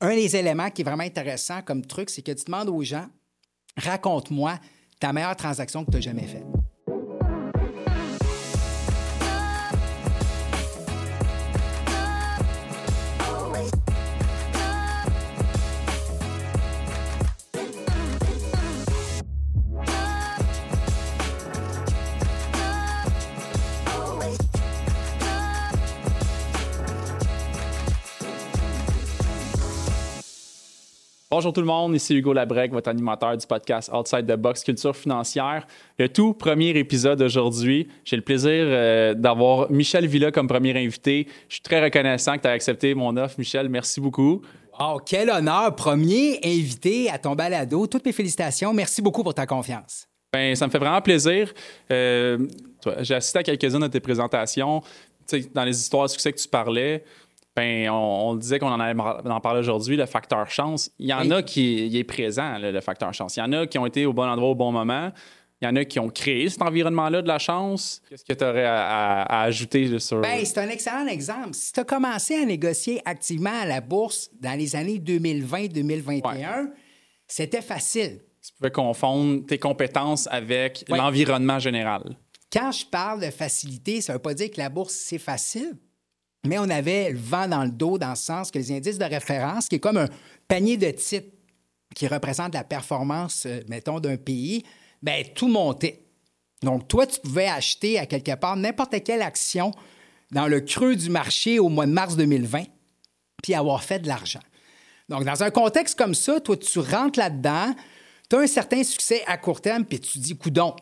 un des éléments qui est vraiment intéressant comme truc, c'est que tu demandes aux gens, raconte-moi ta meilleure transaction que tu as jamais faite. Bonjour tout le monde, ici Hugo Labrec, votre animateur du podcast Outside the Box Culture financière. Le tout premier épisode aujourd'hui. J'ai le plaisir euh, d'avoir Michel Villa comme premier invité. Je suis très reconnaissant que tu aies accepté mon offre, Michel. Merci beaucoup. Oh, quel honneur! Premier invité à ton balado. Toutes mes félicitations. Merci beaucoup pour ta confiance. Ben, ça me fait vraiment plaisir. Euh, J'ai assisté à quelques-unes de tes présentations. Tu sais, dans les histoires de succès que tu parlais, ben, on, disait qu'on en, en parlait aujourd'hui, le facteur chance. Il y en a qui est présent, le, facteur chance. Il y en a qui ont été au bon endroit au bon moment. Il y en a qui ont créé cet environnement-là de la chance. Qu'est-ce que tu aurais à, ajouter sur. Ben, c'est un excellent exemple. Si tu as commencé à négocier activement à la bourse dans les années 2020-2021, c'était facile. Tu pouvais confondre tes compétences avec l'environnement général. Quand je parle de facilité, ça ne veut pas dire que la bourse, c'est facile. Mais on avait le vent dans le dos dans le sens que les indices de référence, qui est comme un panier de titres qui représente la performance, euh, mettons, d'un pays, bien, tout montait. Donc, toi, tu pouvais acheter à quelque part n'importe quelle action dans le creux du marché au mois de mars 2020, puis avoir fait de l'argent. Donc, dans un contexte comme ça, toi, tu rentres là-dedans, tu as un certain succès à court terme, puis tu dis, coudon,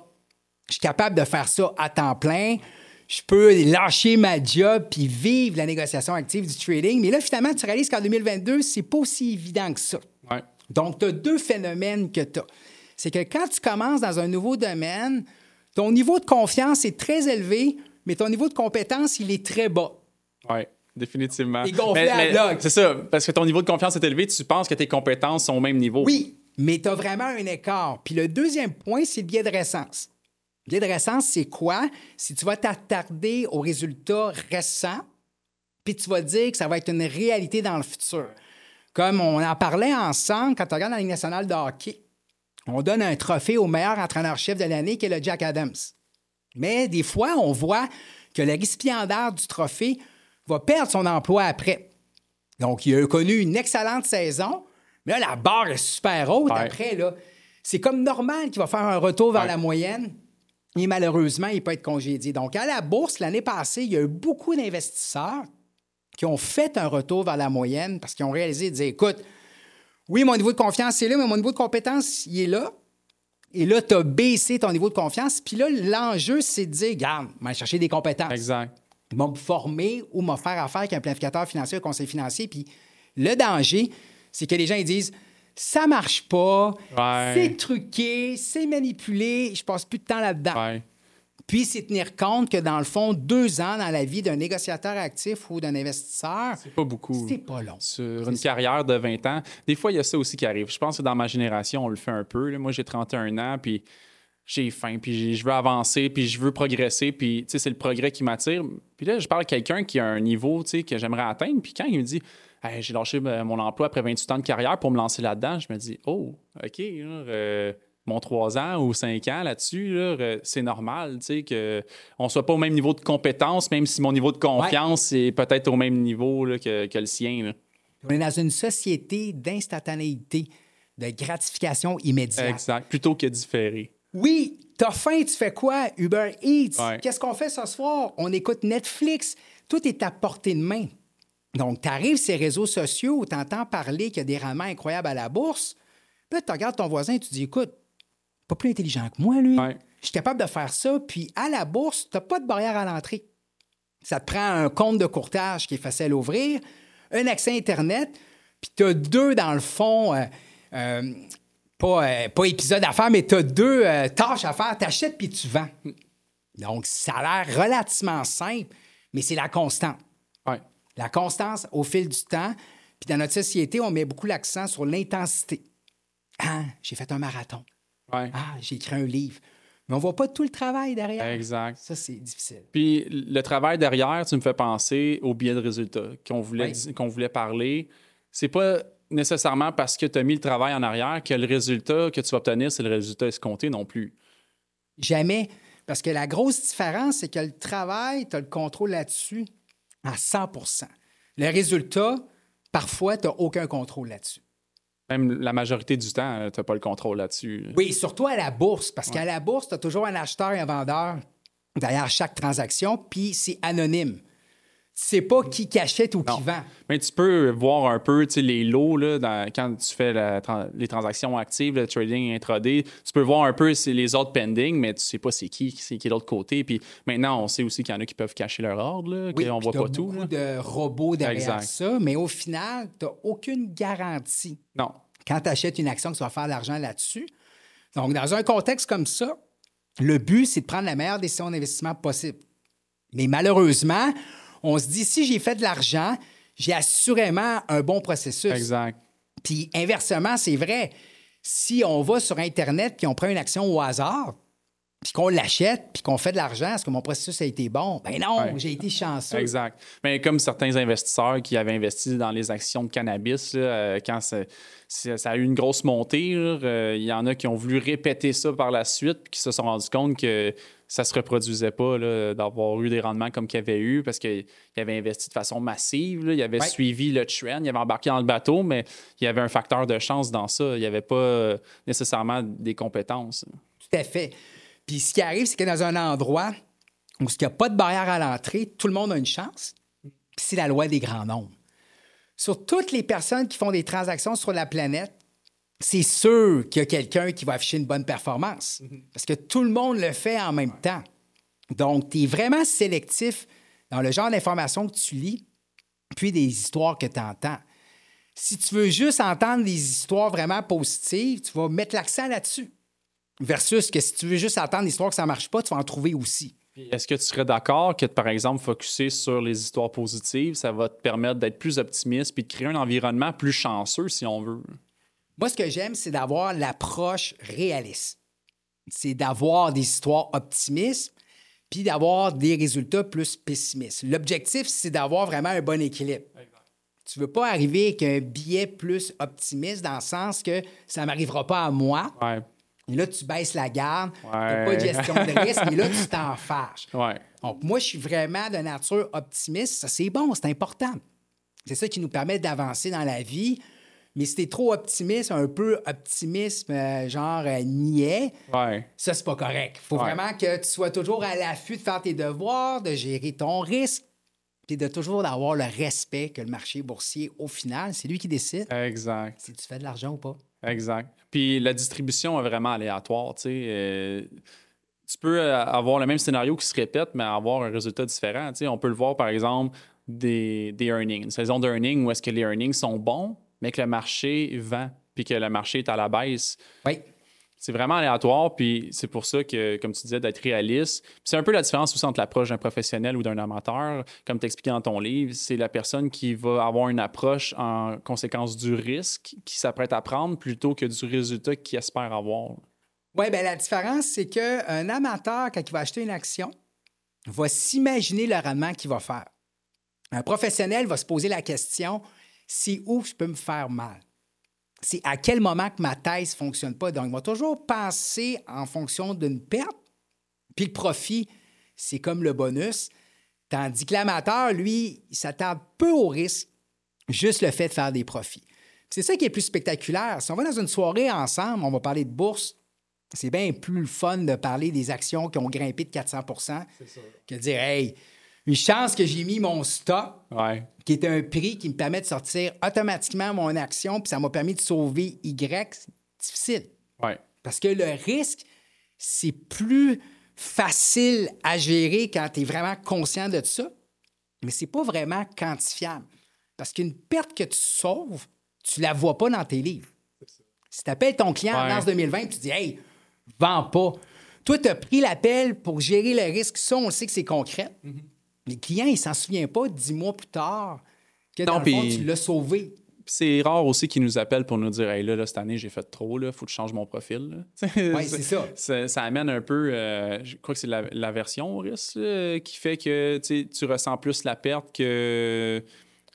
je suis capable de faire ça à temps plein, je peux lâcher ma job puis vivre la négociation active du trading. Mais là, finalement, tu réalises qu'en 2022, c'est pas aussi évident que ça. Donc, tu as deux phénomènes que tu as. C'est que quand tu commences dans un nouveau domaine, ton niveau de confiance est très élevé, mais ton niveau de compétence, il est très bas. Oui, définitivement. C'est ça, parce que ton niveau de confiance est élevé, tu penses que tes compétences sont au même niveau. Oui, mais tu as vraiment un écart. Puis le deuxième point, c'est le biais de récence. Biais de récence, c'est quoi? Si tu vas t'attarder aux résultats récents, puis tu vas dire que ça va être une réalité dans le futur. Comme on en parlait ensemble quand on regarde la Ligue nationale de hockey, on donne un trophée au meilleur entraîneur-chef de l'année qui est le Jack Adams. Mais des fois, on voit que le récipiendaire du trophée va perdre son emploi après. Donc, il a connu une excellente saison, mais là, la barre est super haute après. Là. C'est comme normal qu'il va faire un retour vers la moyenne et malheureusement, il peut être congédié. Donc, à la bourse, l'année passée, il y a eu beaucoup d'investisseurs qui ont fait un retour vers la moyenne parce qu'ils ont réalisé, de écoute, oui, mon niveau de confiance est là, mais mon niveau de compétence, il est là. Et là, tu as baissé ton niveau de confiance. Puis là, l'enjeu, c'est de dire, regarde, je vais chercher des compétences. Exact. me former ou me faire affaire avec un planificateur financier, un conseil financier. Puis le danger, c'est que les gens ils disent, ça marche pas, c'est truqué, c'est manipulé, je passe plus de temps là-dedans. Puis, c'est tenir compte que, dans le fond, deux ans dans la vie d'un négociateur actif ou d'un investisseur. C'est pas beaucoup. C'est pas long. Sur une carrière de 20 ans. Des fois, il y a ça aussi qui arrive. Je pense que dans ma génération, on le fait un peu. Moi, j'ai 31 ans, puis j'ai faim, puis je veux avancer, puis je veux progresser, puis c'est le progrès qui m'attire. Puis là, je parle à quelqu'un qui a un niveau que j'aimerais atteindre, puis quand il me dit j'ai lâché mon emploi après 28 ans de carrière pour me lancer là-dedans. Je me dis, oh, OK, euh, mon 3 ans ou 5 ans là-dessus, c'est normal, tu sais, qu'on ne soit pas au même niveau de compétence, même si mon niveau de confiance est peut-être au même niveau que, le sien. On est dans une société d'instantanéité, de gratification immédiate. Exact, plutôt que différé. Oui, t'as faim, tu fais quoi? Uber Eats. Qu'est-ce qu'on fait ce soir? On écoute Netflix. Tout est à portée de main. Donc, tu arrives ces réseaux sociaux où tu entends parler qu'il y a des rendements incroyables à la bourse. Puis tu regardes ton voisin et tu dis Écoute, pas plus intelligent que moi, lui. Je suis capable de faire ça. Puis à la bourse, tu n'as pas de barrière à l'entrée. Ça te prend un compte de courtage qui est facile à ouvrir, un accès Internet, puis tu as deux, dans le fond, euh, euh, pas, euh, pas épisode à faire, mais tu as deux tâches à faire. Tu achètes puis tu vends. Donc, ça a l'air relativement simple, mais c'est la constante. La constance au fil du temps. Puis dans notre société, on met beaucoup l'accent sur l'intensité. Ah, j'ai fait un marathon. Ah, j'ai écrit un livre. Mais on voit pas tout le travail derrière. Exact. Ça, c'est difficile. Puis le travail derrière, tu me fais penser au biais de résultats qu'on voulait, qu'on voulait parler. C'est pas nécessairement parce que tu as mis le travail en arrière que le résultat que tu vas obtenir, c'est le résultat escompté non plus. Jamais. Parce que la grosse différence, c'est que le travail, tu as le contrôle là-dessus à 100% Le résultat, parfois, tu n'as aucun contrôle là-dessus. Même la majorité du temps, euh, tu n'as pas le contrôle là-dessus. Oui, surtout à la bourse, parce qu'à la bourse, tu as toujours un acheteur et un vendeur derrière chaque transaction, puis c'est anonyme sais pas qui, achète ou qui vend. Mais tu peux voir un peu les lots là, quand tu fais les transactions actives, le trading intraday. Tu peux voir un peu les autres pending, mais tu sais pas c'est qui, c'est qui de l'autre côté. Puis maintenant, on sait aussi qu'il y en a qui peuvent cacher leur ordre, là, oui, voit pas tout. beaucoup de robots derrière ça, mais au final, tu n'as aucune garantie. Non. Quand tu achètes une action, que tu vas faire de l'argent là-dessus. Donc, dans un contexte comme ça, le but, c'est de prendre la meilleure décision d'investissement possible. Mais malheureusement, on se dit, si j'ai fait de l'argent, j'ai assurément un bon processus. Exact. Puis inversement, c'est vrai. Si on va sur Internet puis on prend une action au hasard, puis qu'on l'achète, puis qu'on fait de l'argent, est-ce que mon processus a été bon? Ben non, j'ai été chanceux. Exact. Mais comme certains investisseurs qui avaient investi dans les actions de cannabis, euh, quand ça, a eu une grosse montée, euh, il y en a qui ont voulu répéter ça par la suite, puis qui se sont rendus compte que ça se reproduisait pas d'avoir eu des rendements comme qu'il avait eu parce qu'il avait investi de façon massive. il avait suivi le trend, il avait embarqué dans le bateau, mais il y avait un facteur de chance dans ça. Il n'y avait pas euh, nécessairement des compétences. Tout à fait. Puis ce qui arrive, c'est que dans un endroit où il n'y a pas de barrière à l'entrée, tout le monde a une chance. Puis c'est la loi des grands nombres. Sur toutes les personnes qui font des transactions sur la planète, c'est sûr qu'il y a quelqu'un qui va afficher une bonne performance parce que tout le monde le fait en même temps. Donc, tu es vraiment sélectif dans le genre d'informations que tu lis, puis des histoires que tu entends. Si tu veux juste entendre des histoires vraiment positives, tu vas mettre l'accent là-dessus. Versus que si tu veux juste entendre des histoires que ça ne marche pas, tu vas en trouver aussi. Est-ce que tu serais d'accord que, par exemple, focuser sur les histoires positives, ça va te permettre d'être plus optimiste puis de créer un environnement plus chanceux, si on veut? Moi, ce que j'aime, c'est d'avoir l'approche réaliste. C'est d'avoir des histoires optimistes, puis d'avoir des résultats plus pessimistes. L'objectif, c'est d'avoir vraiment un bon équilibre. Tu ne veux pas arriver avec un billet plus optimiste dans le sens que ça ne m'arrivera pas à moi. Et là, tu baisses la garde, tu n'as pas de gestion de risque, et là, tu t'en fâches. Donc, moi, je suis vraiment de nature optimiste. Ça, c'est bon, c'est important. C'est ça qui nous permet d'avancer dans la vie mais si t'es trop optimiste, un peu optimisme, euh, genre euh, niais, ça, c'est pas correct. faut vraiment que tu sois toujours à l'affût de faire tes devoirs, de gérer ton risque, puis de toujours avoir le respect que le marché boursier, au final, c'est lui qui décide. Exact. Si tu fais de l'argent ou pas. Exact. Puis la distribution est vraiment aléatoire, tu sais. Euh, tu peux avoir le même scénario qui se répète, mais avoir un résultat différent. Tu sais, on peut le voir, par exemple, des, des earnings, une saison d'earnings où est-ce que les earnings sont bons, mais que le marché vend, puis que le marché est à la baisse. Oui. C'est vraiment aléatoire, puis c'est pour ça que, comme tu disais, d'être réaliste. C'est un peu la différence aussi entre l'approche d'un professionnel ou d'un amateur. Comme tu expliqué dans ton livre, c'est la personne qui va avoir une approche en conséquence du risque qui s'apprête à prendre plutôt que du résultat qu'il espère avoir. Oui, bien la différence, c'est qu'un amateur, quand il va acheter une action, va s'imaginer le rendement qu'il va faire. Un professionnel va se poser la question c'est où je peux me faire mal? C'est à quel moment que ma thèse ne fonctionne pas. Donc, il va toujours penser en fonction d'une perte. Puis le profit, c'est comme le bonus. Tandis que l'amateur, lui, il s'attend peu au risque, juste le fait de faire des profits. C'est ça qui est plus spectaculaire. Si on va dans une soirée ensemble, on va parler de bourse, c'est bien plus le fun de parler des actions qui ont grimpé de 400% que de dire Hey, une chance que j'ai mis mon stock, qui est un prix qui me permet de sortir automatiquement mon action, puis ça m'a permis de sauver Y. C'est difficile. Parce que le risque, c'est plus facile à gérer quand tu es vraiment conscient de ça, mais c'est pas vraiment quantifiable. Parce qu'une perte que tu sauves, tu la vois pas dans tes livres. Si tu appelles ton client en mars 2020 et tu dis Hey, vends pas. Toi, tu as pris l'appel pour gérer le risque. Ça, on sait que c'est concret. Mm-hmm. Les clients, ils s'en souviennent pas dix mois plus tard que dans le fond, tu l'as sauvé. C'est rare aussi qu'ils nous appellent pour nous dire Hey, là, cette année, j'ai fait trop, il faut que je change mon profil. Oui, c'est ça. ça. amène un peu, euh, je crois que c'est l'aversion au risque qui fait que tu ressens plus la perte que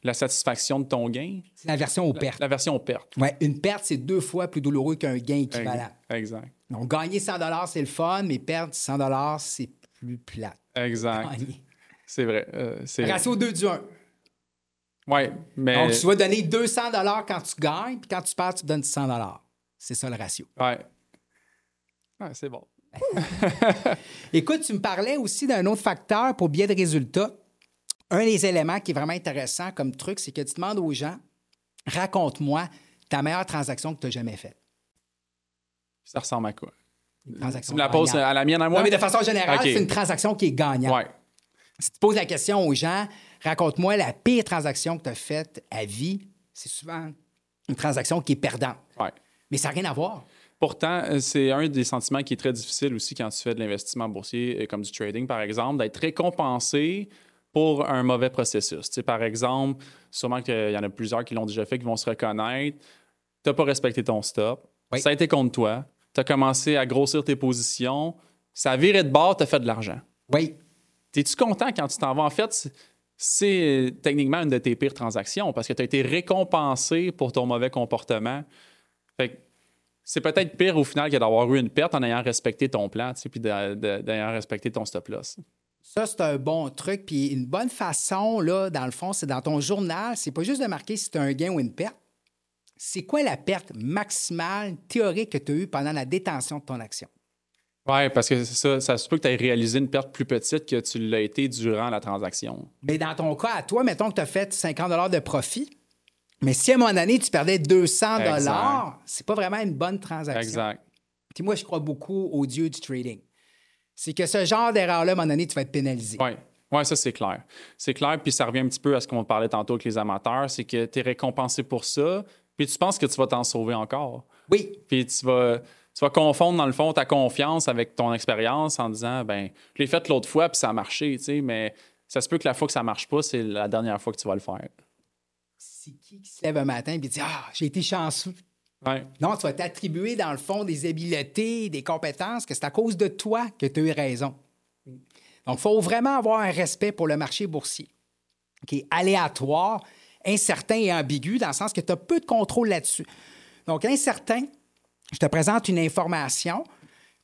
la satisfaction de ton gain. C'est la version aux pertes. La version aux pertes. Ouais, une perte, c'est deux fois plus douloureux qu'un gain équivalent. Exact. Donc, gagner 100 c'est le fun, mais perdre 100 c'est plus plate. Exact. C'est vrai. Euh, c'est Ratio 2 du 1. Oui, mais. Donc, tu vas donner 200 quand tu gagnes, puis quand tu perds, tu donnes 100 C'est ça le ratio. Oui. Ouais, c'est bon. Écoute, tu me parlais aussi d'un autre facteur pour biais de résultats. Un des éléments qui est vraiment intéressant comme truc, c'est que tu demandes aux gens raconte-moi ta meilleure transaction que tu as jamais faite. Ça ressemble à quoi? Une transaction tu me la poses à la mienne à moi? Non, mais de façon générale, c'est une transaction qui est gagnante. Ouais. Si tu poses la question aux gens, raconte-moi la pire transaction que tu as faite à vie, c'est souvent une transaction qui est perdante. Ouais. Mais ça n'a rien à voir. Pourtant, euh, c'est un des sentiments qui est très difficile aussi quand tu fais de l'investissement boursier, euh, comme du trading, par exemple, d'être récompensé pour un mauvais processus. Tu sais, par exemple, sûrement qu'il y en a plusieurs qui l'ont déjà fait, qui vont se reconnaître. Tu n'as pas respecté ton stop. Ça a été contre toi. Tu as commencé à grossir tes positions. Ça a viré de bord, tu as fait de l'argent. Oui. Es-tu content quand tu t'en vas? En fait, c'est techniquement une de tes pires transactions parce que tu as été récompensé pour ton mauvais comportement. Fait c'est peut-être pire au final que d'avoir eu une perte en ayant respecté ton plan, puis d'ayant respecté ton stop-loss. Ça, c'est un bon truc. Puis une bonne façon, là, dans le fond, c'est dans ton journal, c'est pas juste de marquer si tu as un gain ou une perte. C'est quoi la perte maximale théorique que tu as eue pendant la détention de ton action? Oui, parce que ça, ça se peut que tu aies réalisé une perte plus petite que tu l'as été durant la transaction. Mais dans ton cas, à toi, mettons que tu as fait 50 de profit, mais si à un moment donné, tu perdais 200 dollars, c'est pas vraiment une bonne transaction. Exact. Puis moi, je crois beaucoup au dieu du trading. C'est que ce genre d'erreur-là, à un moment donné, tu vas être pénalisé. Oui. Oui, ça, c'est clair. C'est clair, puis ça revient un petit peu à ce qu'on parlait tantôt avec les amateurs, c'est que tu es récompensé pour ça, puis tu penses que tu vas t'en sauver encore. Oui. Puis tu vas, tu vas confondre, dans le fond, ta confiance avec ton expérience en disant, ben je l'ai fait l'autre fois, puis ça a marché, tu sais, mais ça se peut que la fois que ça marche pas, c'est la dernière fois que tu vas le faire c'est qui qui se lève un matin et dit Ah, j'ai été chanceux. Non, tu vas t'attribuer, dans le fond, des habiletés, des compétences, que c'est à cause de toi que tu as eu raison. Donc, il faut vraiment avoir un respect pour le marché boursier, qui est aléatoire, incertain et ambigu, dans le sens que tu as peu de contrôle là-dessus. Donc, incertain, je te présente une information,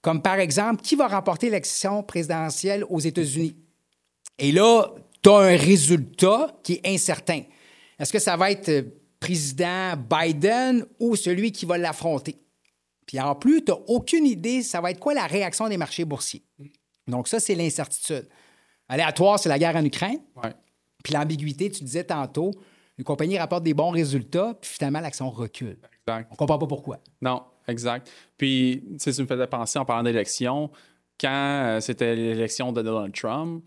comme par exemple, qui va remporter l'élection présidentielle aux États-Unis? Et là, tu as un résultat qui est incertain. Est-ce que ça va être euh, président Biden ou celui qui va l'affronter? Puis en plus, tu n'as aucune idée, ça va être quoi la réaction des marchés boursiers? Donc ça, c'est l'incertitude. Aléatoire, c'est la guerre en Ukraine. Puis l'ambiguïté, tu disais tantôt, une compagnie rapporte des bons résultats, puis finalement, l'action recule. Exact. On ne comprend pas pourquoi. Non, exact. Puis, tu sais, ça me faisait penser en parlant d'élection, quand euh, c'était l'élection de Donald Trump,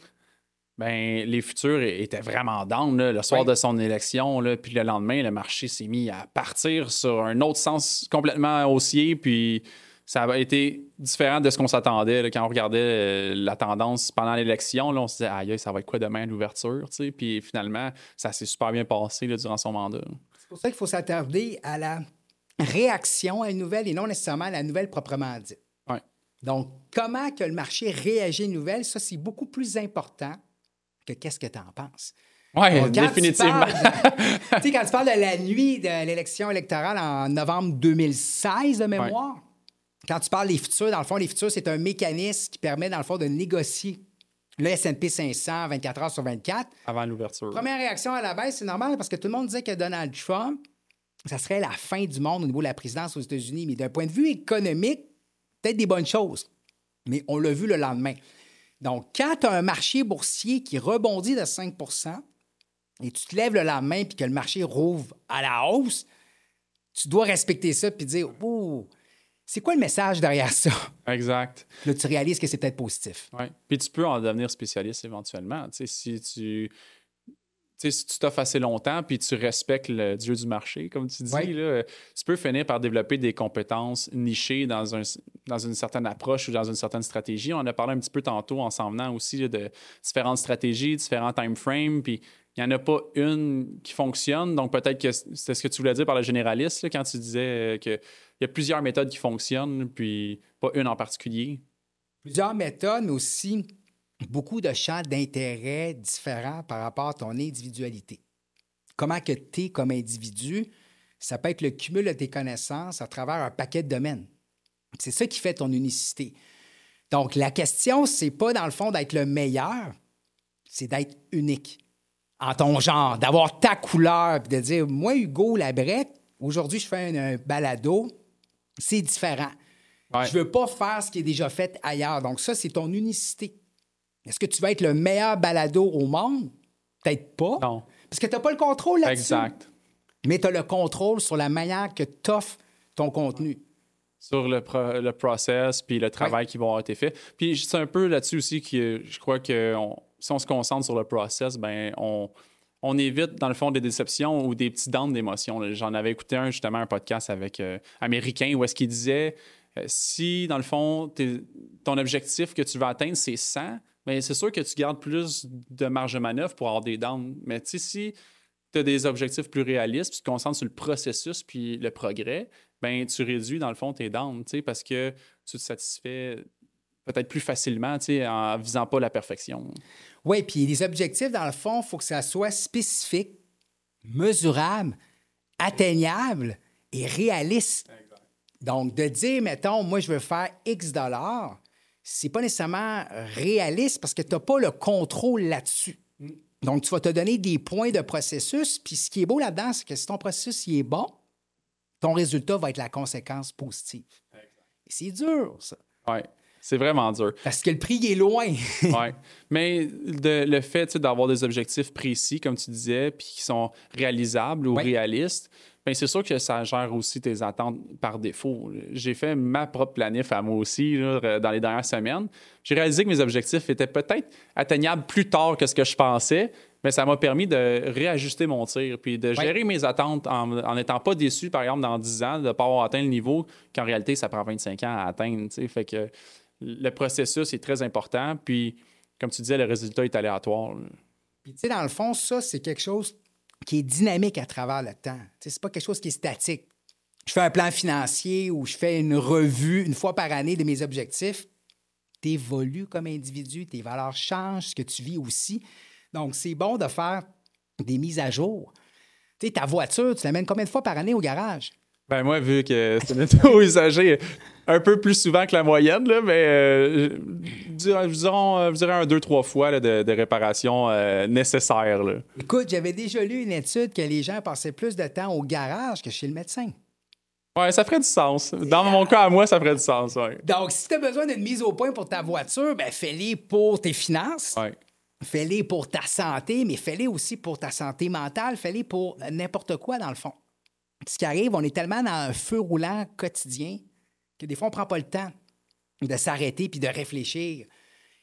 ben, les futurs étaient vraiment down le soir de son élection. Là, puis le lendemain, le marché s'est mis à partir sur un autre sens complètement haussier. Puis ça a été différent de ce qu'on s'attendait. Quand on regardait euh, la tendance pendant l'élection, on se disait, aïe, ça va être quoi demain l'ouverture? Puis finalement, ça s'est super bien passé durant son mandat. C'est pour ça qu'il faut s'attarder à la réaction à une nouvelle et non nécessairement à la nouvelle proprement dite. Donc, comment que le marché réagit à une nouvelle, ça, c'est beaucoup plus important que qu'est-ce que tu en penses. Oui, définitivement. Tu sais, quand tu parles de la nuit de l'élection électorale en novembre 2016 de mémoire, quand tu parles des futurs, dans le fond, les futurs, c'est un mécanisme qui permet, dans le fond, de négocier le S&P 500 24 heures sur 24. Avant l'ouverture. Première réaction à la baisse, c'est normal parce que tout le monde disait que Donald Trump, ça serait la fin du monde au niveau de la présidence aux États-Unis. Mais d'un point de vue économique, peut-être des bonnes choses. Mais on l'a vu le lendemain. Donc, quand tu as un marché boursier qui rebondit de 5% et tu te lèves le lendemain et que le marché rouvre à la hausse, tu dois respecter ça puis dire Oh, c'est quoi le message derrière ça? Exact. Là, tu réalises que c'est peut-être positif. Oui. Puis tu peux en devenir spécialiste éventuellement. Tu sais, si tu si tu t'offres assez longtemps puis tu respectes le dieu du marché, comme tu dis, là, tu peux finir par développer des compétences nichées dans, un, dans une certaine approche ou dans une certaine stratégie. On a parlé un petit peu tantôt en s'en venant aussi de différentes stratégies, différents time frames, puis il n'y en a pas une qui fonctionne. Donc peut-être que c'est ce que tu voulais dire par le généraliste quand tu disais qu'il y a plusieurs méthodes qui fonctionnent, puis pas une en particulier. Plusieurs méthodes, mais aussi beaucoup de champs d'intérêt différents par rapport à ton individualité. comment que tu es comme individu, ça peut être le cumul de tes connaissances à travers un paquet de domaines. C'est ça qui fait ton unicité. Donc, la question, c'est pas dans le fond d'être le meilleur, c'est d'être unique en ton genre, d'avoir ta couleur, puis de dire, moi, Hugo Labrec, aujourd'hui, je fais un, balado, c'est différent. Je veux pas faire ce qui est déjà fait ailleurs. Donc, ça, c'est ton unicité. Est-ce que tu vas être le meilleur balado au monde? Peut-être pas. Non. Parce que tu n'as pas le contrôle là-dessus. Exact. Mais tu as le contrôle sur la manière que tu offres ton contenu. Sur le, le process, puis le travail qui va avoir été fait. Puis c'est un peu là-dessus aussi que je crois que si on se concentre sur le process, ben on, on évite, dans le fond, des déceptions ou des petits dents d'émotions. J'en avais écouté un, justement, un podcast avec euh, Américain où est-ce qu'il disait euh, si, dans le fond, ton objectif que tu vas atteindre, c'est 100, mais c'est sûr que tu gardes plus de marge de manœuvre pour avoir des dents. Mais tu sais, si tu as des objectifs plus réalistes, puis tu te concentres sur le processus puis le progrès, ben tu réduis, dans le fond, tes dents, parce que tu te satisfais peut-être plus facilement, en visant pas la perfection. Oui, puis les objectifs, dans le fond, il faut que ça soit spécifique, mesurable, atteignable et réaliste. Donc, de dire, mettons, moi, je veux faire X dollars, c'est pas nécessairement réaliste parce que tu n'as pas le contrôle là-dessus. Mm. Donc, tu vas te donner des points de processus. Puis, ce qui est beau là-dedans, c'est que si ton processus est bon, ton résultat va être la conséquence positive. C'est dur, ça. Oui. C'est vraiment dur. Parce que le prix est loin. oui. Mais le fait d'avoir des objectifs précis, comme tu disais, puis qui sont réalisables ou réalistes, bien, c'est sûr que ça gère aussi tes attentes par défaut. J'ai fait ma propre planif à moi aussi dans les dernières semaines. J'ai réalisé que mes objectifs étaient peut-être atteignables plus tard que ce que je pensais, mais ça m'a permis de réajuster mon tir puis de gérer mes attentes en n'étant pas déçu, par exemple, dans 10 ans, de ne pas avoir atteint le niveau qu'en réalité, ça prend 25 ans à atteindre. Fait que le processus est très important. Puis, comme tu disais, le résultat est aléatoire. Puis, tu sais, dans le fond, ça, c'est quelque chose qui est dynamique à travers le temps. Ce n'est pas quelque chose qui est statique. Je fais un plan financier ou je fais une revue une fois par année de mes objectifs. Tu évolues comme individu, tes valeurs changent, ce que tu vis aussi. Donc, c'est bon de faire des mises à jour. Tu sais, ta voiture, tu l'amènes combien de fois par année au garage? Ben moi, vu que c'est un auto usagé un peu plus souvent que la moyenne, là, mais euh, disons, je dirais un, deux, trois fois de, réparation euh, nécessaire. Écoute, j'avais déjà lu une étude que les gens passaient plus de temps au garage que chez le médecin. Oui, ça ferait du sens. Dans mon cas, à moi, ça ferait du sens. Ouais. Donc, si tu as besoin d'une mise au point pour ta voiture, ben fais-les pour tes finances. Ouais. Fais-les pour ta santé, mais fais-les aussi pour ta santé mentale. Fais-les pour n'importe quoi, dans le fond. Ce qui arrive, on est tellement dans un feu roulant quotidien que des fois, on ne prend pas le temps de s'arrêter puis de réfléchir.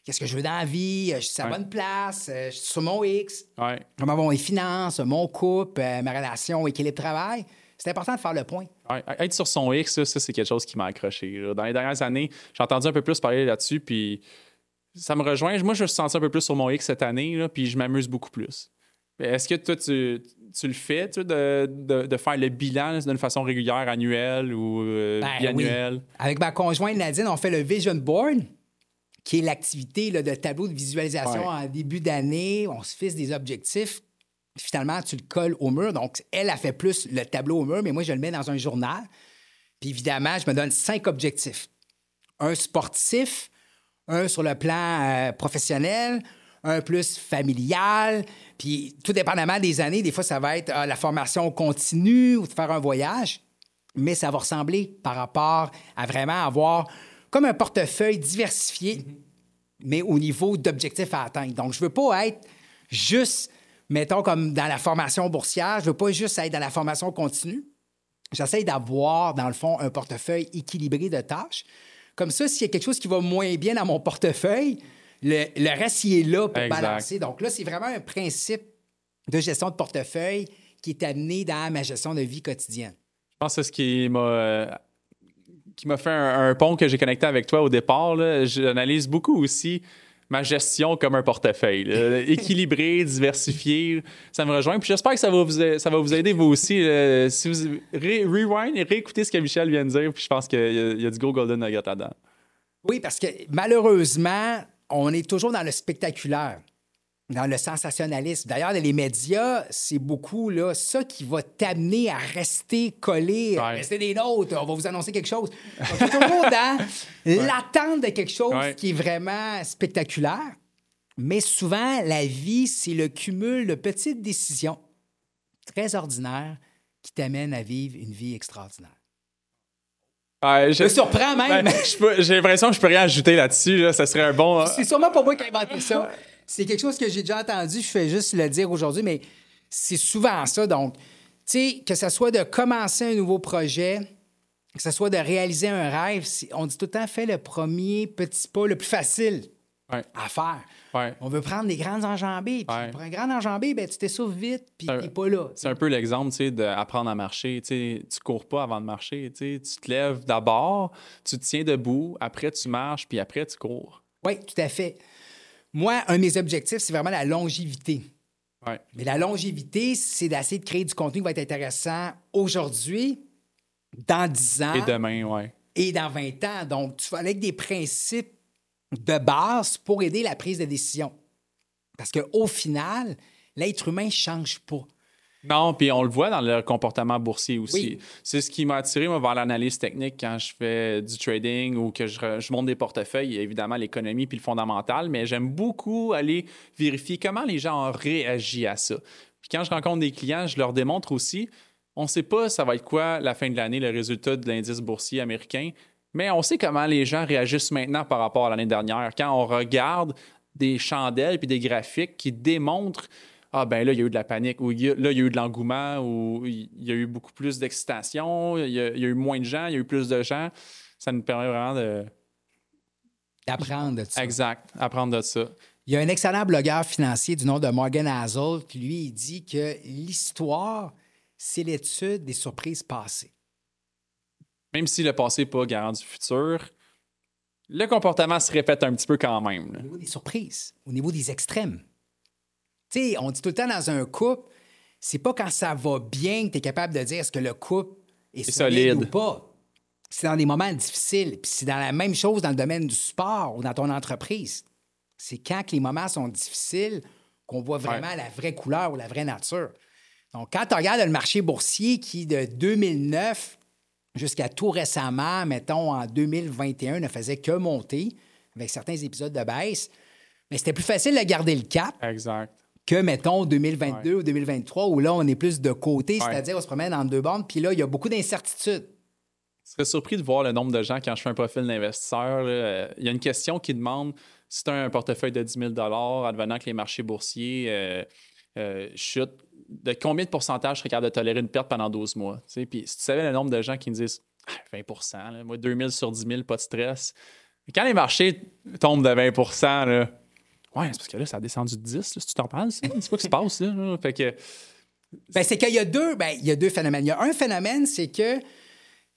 Qu'est-ce que je veux dans la vie? Je suis à la bonne place? Je suis sur mon X? Comment vont mes finances, mon couple, euh, ma relation, équilibre travail? C'est important de faire le point. Être sur son X, ça, c'est quelque chose qui m'a accroché. Dans les dernières années, j'ai entendu un peu plus parler là-dessus, puis ça me rejoint. Moi, je me suis senti un peu plus sur mon X cette année, puis je m'amuse beaucoup plus. Est-ce que toi, tu, le fais, de, faire le bilan d'une façon régulière, annuelle ou euh, ben biannuelle? Avec ma conjointe Nadine, on fait le Vision Board, qui est l'activité de tableau de visualisation en début d'année. On se fixe des objectifs. Finalement, tu le colles au mur. Donc, elle a fait plus le tableau au mur, mais moi, je le mets dans un journal. Puis évidemment, je me donne cinq objectifs. Un sportif, un sur le plan euh, professionnel, un plus familial. Puis, tout dépendamment des années, des fois, ça va être euh, la formation continue ou de faire un voyage, mais ça va ressembler par rapport à vraiment avoir comme un portefeuille diversifié, mais au niveau d'objectifs à atteindre. Donc, je ne veux pas être juste, mettons, comme dans la formation boursière, je ne veux pas juste être dans la formation continue. J'essaie d'avoir, dans le fond, un portefeuille équilibré de tâches. Comme ça, s'il y a quelque chose qui va moins bien dans mon portefeuille, le, reste, il est là pour balancer. Donc là, c'est vraiment un principe de gestion de portefeuille qui est amené dans ma gestion de vie quotidienne. Je pense que c'est ce qui m'a qui m'a fait un, pont que j'ai connecté avec toi au départ. J'analyse beaucoup aussi ma gestion comme un portefeuille. équilibré, diversifié, ça me rejoint. Puis j'espère que ça va vous, ça va vous aider vous aussi. si vous rewind et réécoutez ce que Michel vient de dire, puis je pense qu'il y, a du gros golden nugget là-dedans. Oui, parce que malheureusement, on est toujours dans le spectaculaire. dans le sensationnalisme. D'ailleurs, les médias, c'est beaucoup là, ça qui va t'amener à rester collé, Ouais. rester des nôtres. On va vous annoncer quelque chose. Donc, t'es toujours dans l'attente de quelque chose Ouais. qui est vraiment spectaculaire. Mais souvent, la vie, c'est le cumul de petites décisions très ordinaires qui t'amènent à vivre une vie extraordinaire. Ouais, Je me surprends même. Ben, J'ai l'impression que je peux rien ajouter là-dessus. Là. Ça serait un bon. C'est sûrement pas moi qui ai inventé ça. C'est quelque chose que j'ai déjà entendu, je fais juste le dire aujourd'hui, mais c'est souvent ça. Donc, tu sais, que ce soit de commencer un nouveau projet, que ce soit de réaliser un rêve, on dit tout le temps, fais le premier petit pas le plus facile Ouais. à faire. Ouais. On veut prendre des grandes enjambées. Puis pour un grand enjambé, ben, tu t'essouffles vite, puis Un- t'es pas là. C'est un peu l'exemple tu sais, d'apprendre à marcher. Tu tu cours pas avant de marcher. Tu tu te lèves d'abord, tu te tiens debout, après tu marches, puis après tu cours. Oui, tout à fait. Moi, un de mes objectifs, c'est vraiment la longévité. Ouais. Mais la longévité, c'est d'essayer de créer du contenu qui va être intéressant aujourd'hui, dans 10 ans Et demain, ouais. et dans 20 ans. Donc, tu vas avec des principes de base pour aider la prise de décision. Parce qu'au final, l'être humain ne change pas. Non, puis on le voit dans le comportement boursier aussi. Oui. C'est ce qui m'a attiré moi, vers l'analyse technique quand je fais du trading ou que je, je monte des portefeuilles. Il y a évidemment l'économie puis le fondamental, mais j'aime beaucoup aller vérifier comment les gens ont réagi à ça. Puis quand je rencontre des clients, je leur démontre aussi, on ne sait pas ça va être quoi la fin de l'année, le résultat de l'indice boursier américain, mais on sait comment les gens réagissent maintenant par rapport à l'année dernière. Quand on regarde des chandelles puis des graphiques qui démontrent ah ben là, il y a eu de la panique, ou là, il y a eu de l'engouement, ou il y a eu beaucoup plus d'excitation, il y, a, il y a eu moins de gens, il y a eu plus de gens. Ça nous permet vraiment de. D'apprendre de ça. Exact, apprendre de ça. Il y a un excellent blogueur financier du nom de Morgan Hazel qui, lui, il dit que l'histoire, c'est l'étude des surprises passées. Même si le passé n'est pas garant du futur, le comportement se répète un petit peu quand même. là. Au niveau des surprises, au niveau des extrêmes. Tu sais, on dit tout le temps dans un couple, c'est pas quand ça va bien que tu es capable de dire est-ce que le couple est, solide. ou pas. C'est dans des moments difficiles. Puis c'est dans la même chose dans le domaine du sport ou dans ton entreprise. C'est quand que les moments sont difficiles qu'on voit vraiment la vraie couleur ou la vraie nature. Donc, quand tu regardes le marché boursier qui, de 2009 jusqu'à tout récemment, mettons en 2021, ne faisait que monter, avec certains épisodes de baisse, mais c'était plus facile de garder le cap Exact. que, mettons, 2022 ou 2023, où là, on est plus de côté, Ouais. c'est-à-dire on se promène entre deux bandes, puis là, il y a beaucoup d'incertitudes. Je serais surpris de voir le nombre de gens quand je fais un profil d'investisseur. là, euh, Il y a une question qui demande si tu as un portefeuille de 10 000 advenant que les marchés boursiers euh, euh, chutent, de combien de pourcentage je serais capable de tolérer une perte pendant 12 mois? tu sais? Puis si tu savais le nombre de gens qui me disent Ah, 20 là, moi 2 000 sur 10 000, pas de stress. Mais quand les marchés tombent de 20 là, ouais, c'est parce que là, ça a descendu de 10, là, si tu t'en parles. C'est quoi qui se passe? Là, là? Fait que, Ben, c'est qu'il y a deux, ben, il y a deux phénomènes. Il y a un phénomène, c'est que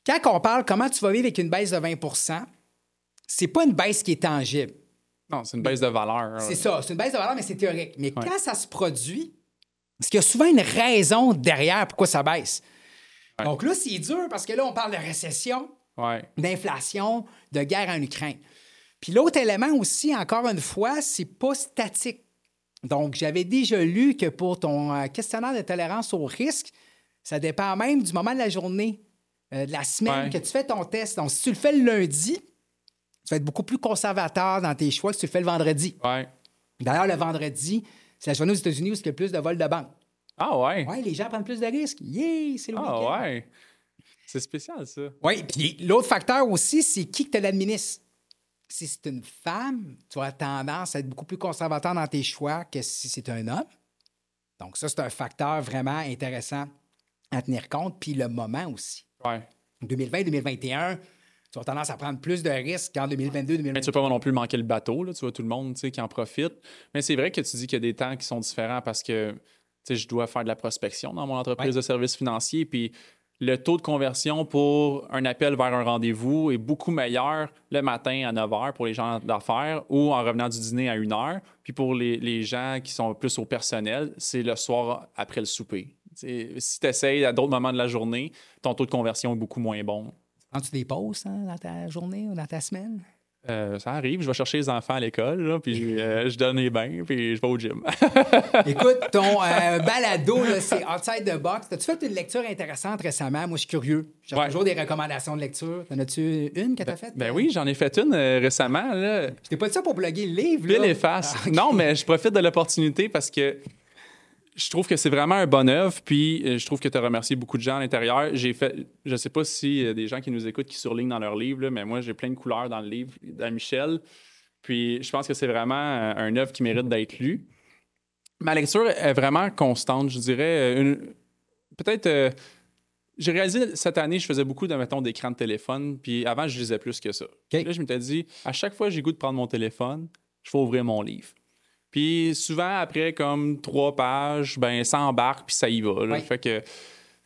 quand on parle comment tu vas vivre avec une baisse de 20% c'est pas une baisse qui est tangible. non, c'est une baisse de valeur. C'est ça, c'est une baisse de valeur, mais c'est théorique. Mais quand ça se produit, parce qu'il y a souvent une raison derrière pourquoi ça baisse. Ouais. Donc là, c'est dur parce que là, on parle de récession, Ouais. d'inflation, de guerre en Ukraine. Puis l'autre élément aussi, encore une fois, c'est pas statique. Donc, j'avais déjà lu que pour ton euh, questionnaire de tolérance au risque, ça dépend même du moment de la journée, euh, de la semaine Ouais. que tu fais ton test. Donc, si tu le fais le lundi, tu vas être beaucoup plus conservateur dans tes choix que si tu le fais le vendredi. D'ailleurs, le vendredi, c'est la journée aux États-Unis où il y a le plus de vols de banque. Ah ouais. Oui, les gens prennent plus de risques. Yeah, c'est le week-end. Ah ouais. C'est spécial, ça. Oui, puis l'autre facteur aussi, c'est qui que tu l'administres. Si c'est une femme, tu as tendance à être beaucoup plus conservateur dans tes choix que si c'est un homme. Donc, ça, c'est un facteur vraiment intéressant à tenir compte. Puis le moment aussi. Ouais. 2020-2021, tu as tendance à prendre plus de risques qu'en 2022-2023. Mais tu veux pas non plus manquer le bateau, là. tu vois tout le monde tu sais, qui en profite. Mais c'est vrai que tu dis qu'il y a des temps qui sont différents parce que je dois faire de la prospection dans mon entreprise Ouais. de services financiers. Puis le taux de conversion pour un appel vers un rendez-vous est beaucoup meilleur le matin à 9 h pour les gens d'affaires ou en revenant du dîner à 1 h. Puis pour les, les gens qui sont plus au personnel, c'est le soir après le souper. Si tu essayes à d'autres moments de la journée, ton taux de conversion est beaucoup moins bon. Prends-tu des pauses hein, dans ta journée ou dans ta semaine? Euh, ça arrive, je vais chercher les enfants à l'école, puis euh, je donne les bains, puis je vais au gym. Écoute, ton euh, balado, c'est Outside the Box. As-tu fait une lecture intéressante récemment? Moi, je suis curieux. J'ai Ouais. toujours des recommandations de lecture. T'en as-tu une que t'as faite? Ben oui, j'en ai fait une récemment. Là. Je t'ai pas dit ça pour bloguer le livre, Pile et face. Ah. Non, mais je profite de l'opportunité parce que je trouve que c'est vraiment un bon œuvre. Puis euh, je trouve que tu as remercié beaucoup de gens à l'intérieur. J'ai fait, je sais pas si euh, des gens qui nous écoutent qui surlignent dans leur livre, là, mais moi j'ai plein de couleurs dans le livre à Michel. Puis je pense que c'est vraiment euh, un œuvre qui mérite d'être lue. Ma lecture est vraiment constante, je dirais. euh, une- Peut-être. euh, j'ai réalisé cette année, je faisais beaucoup de, mettons, d'écran de téléphone, puis avant, je lisais plus que ça. Là, je m'étais dit, à chaque fois que j'ai goût de prendre mon téléphone, je vais ouvrir mon livre. Puis souvent, après comme trois pages, ben ça embarque, puis ça y va. là. Fait que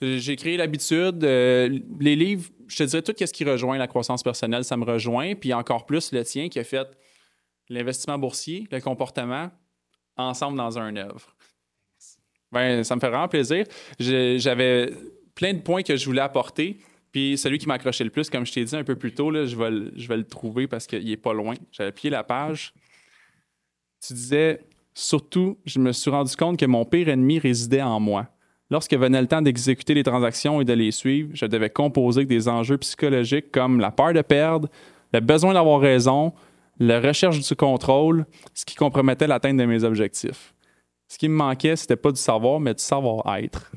j'ai créé l'habitude. euh, les livres, je te dirais, tout ce qui rejoint la croissance personnelle, ça me rejoint. Puis encore plus le tien qui a fait l'investissement boursier, le comportement, ensemble dans un œuvre. Ben, ça me fait vraiment plaisir. J'avais plein de points que je voulais apporter. Puis celui qui m'a accroché le plus, comme je t'ai dit un peu plus tôt, là, je, vais le, je vais le trouver parce qu'il est pas loin. J'avais plié la page. Tu disais, surtout, je me suis rendu compte que mon pire ennemi résidait en moi. Lorsque venait le temps d'exécuter les transactions et de les suivre, je devais composer avec des enjeux psychologiques comme la peur de perdre, le besoin d'avoir raison, la recherche du contrôle, ce qui compromettait l'atteinte de mes objectifs. Ce qui me manquait, c'était pas du savoir, mais du savoir-être.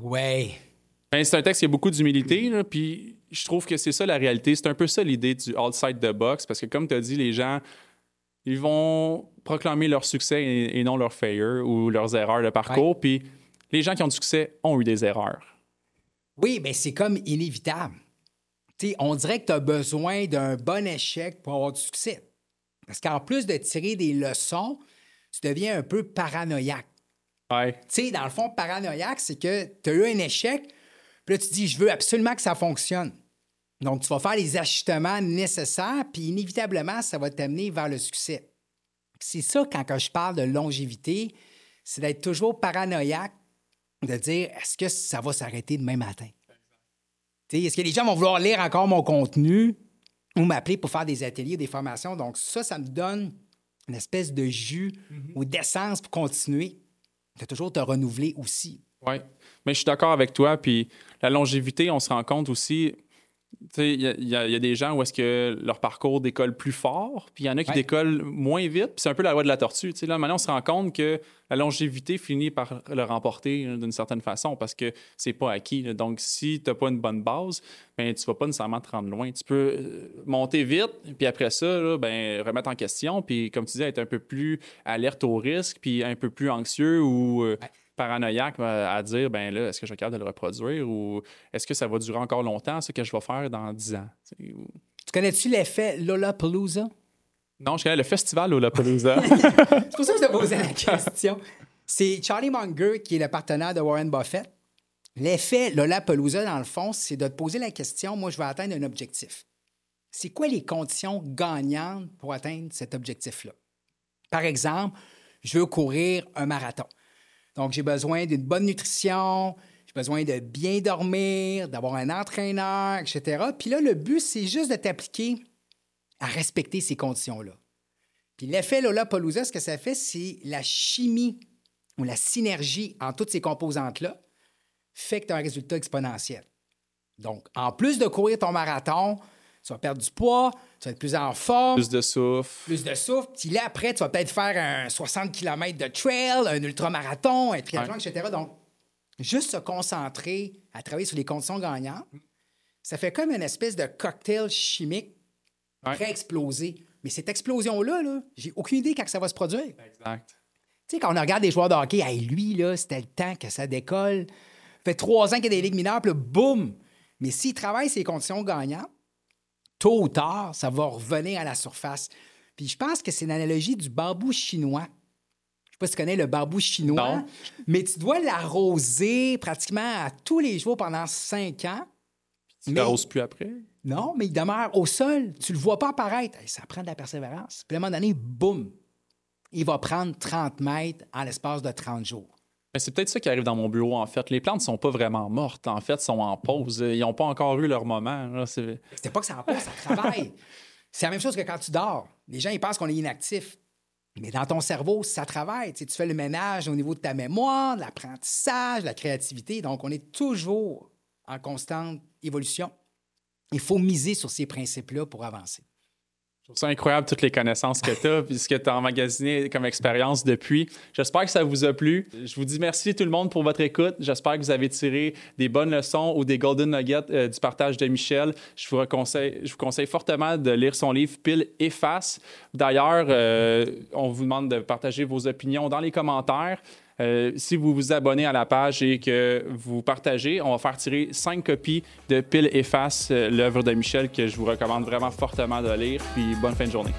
Ouais. Ben, c'est un texte qui a beaucoup d'humilité, puis je trouve que c'est ça la réalité. C'est un peu ça l'idée du outside the box, parce que comme tu as dit, les gens, ils vont proclamer leur succès et, et non leur failure ou leurs erreurs de parcours, puis les gens qui ont du succès ont eu des erreurs. Oui, mais c'est comme inévitable. On dirait que tu as besoin d'un bon échec pour avoir du succès. Parce qu'en plus de tirer des leçons, tu deviens un peu paranoïaque. Ouais. Tu sais, dans le fond, paranoïaque, c'est que tu as eu un échec, puis là, tu dis, je veux absolument que ça fonctionne. Donc, tu vas faire les ajustements nécessaires, puis inévitablement, ça va t'amener vers le succès. C'est ça, quand, je parle de longévité, c'est d'être toujours paranoïaque, de dire, est-ce que ça va s'arrêter demain matin? Est-ce que les gens vont vouloir lire encore mon contenu ou m'appeler pour faire des ateliers, des formations? Donc, ça, ça me donne une espèce de jus ou d'essence pour continuer de toujours te renouveler aussi. Oui, mais je suis d'accord avec toi. Puis la longévité, on se rend compte aussi. Il y, a- y y des gens où est-ce que leur parcours décolle plus fort, puis il y en a qui Ouais. décollent moins vite, puis c'est un peu la loi de la tortue. Tu sais, là, maintenant, on se rend compte que la longévité finit par le remporter hein, d'une certaine façon parce que c'est pas acquis. là. Donc, si tu n'as pas une bonne base, ben, tu vas pas nécessairement te rendre loin. Tu peux euh, monter vite, puis après ça, là, ben, remettre en question, puis comme tu disais, être un peu plus alerte au risque, puis un peu plus anxieux ou euh, Ouais. Paranoïaque euh, à dire, ben là, est-ce que je suis capable de le reproduire ou est-ce que ça va durer encore longtemps, ce que je vais faire dans 10 ans? ou- Tu connais-tu l'effet Lollapalooza? Non, je connais le festival Lollapalooza. C'est pour ça que je te posais la question. C'est Charlie Munger qui est le partenaire de Warren Buffett. L'effet Lollapalooza, dans le fond, c'est de te poser la question, moi, je vais atteindre un objectif. C'est quoi les conditions gagnantes pour atteindre cet objectif-là? Par exemple, je veux courir un marathon. Donc, j'ai besoin d'une bonne nutrition, j'ai besoin de bien dormir, d'avoir un entraîneur, etc. Puis là, le but, c'est juste de t'appliquer à respecter ces conditions-là. Puis l'effet Lollapalooza, ce que ça fait, c'est la chimie ou la synergie en toutes ces composantes-là fait que tu as un résultat exponentiel. Donc, en plus de courir ton marathon, tu vas perdre du poids, tu vas être plus en forme, Plus de souffle. plus de souffle. Puis là, après, tu vas peut-être faire un 60 km de trail, un ultramarathon, un triathlon, Ouais. etc. Donc, juste se concentrer à travailler sur les conditions gagnantes, ça fait comme une espèce de cocktail chimique Ouais. exploser. Mais cette explosion-là, là, j'ai aucune idée quand ça va se produire. Tu Exact. sais, quand on regarde des joueurs de hockey, hey, lui, là, c'était le temps que ça décolle. Ça fait trois ans qu'il y a des ligues mineures, puis là, boum! Mais s'il travaille ces conditions gagnantes, tôt ou tard, ça va revenir à la surface. Puis je pense que c'est l'analogie du bambou chinois. Je sais pas si tu connais le bambou chinois, Non. mais tu dois l'arroser pratiquement à tous les jours pendant cinq ans. Tu Mais- plus après? Non, mais il demeure au sol. Tu le vois pas apparaître. Ça prend de la persévérance. Puis à un moment donné, boum, il va prendre 30 mètres en l'espace de 30 jours. Mais c'est peut-être ça qui arrive dans mon bureau, en fait. Les plantes sont pas vraiment mortes, en fait, sont en pause. Ils n'ont pas encore eu leur moment. C'est- pas que ça en passe, ça travaille. C'est la même chose que quand tu dors. Les gens, ils pensent qu'on est inactif. Mais dans ton cerveau, ça travaille. Tu, sais, tu fais le ménage au niveau de ta mémoire, de l'apprentissage, de la créativité. Donc, on est toujours en constante évolution. Il faut miser sur ces principes-là pour avancer. Je trouve ça incroyable toutes les connaissances que tu as puis ce que tu as emmagasiné comme expérience depuis. J'espère que ça vous a plu. Je vous dis merci tout le monde pour votre écoute. J'espère que vous avez tiré des bonnes leçons ou des golden nuggets euh, du partage de Michel. Je vous, conseille, fortement de lire son livre Pile et Face. D'ailleurs, euh, on vous demande de partager vos opinions dans les commentaires. Euh, si vous vous abonnez à la page et que vous partagez, on va faire tirer cinq copies de Pile et Face, euh, l'œuvre de Michel que je vous recommande vraiment fortement de lire. Puis bonne fin de journée.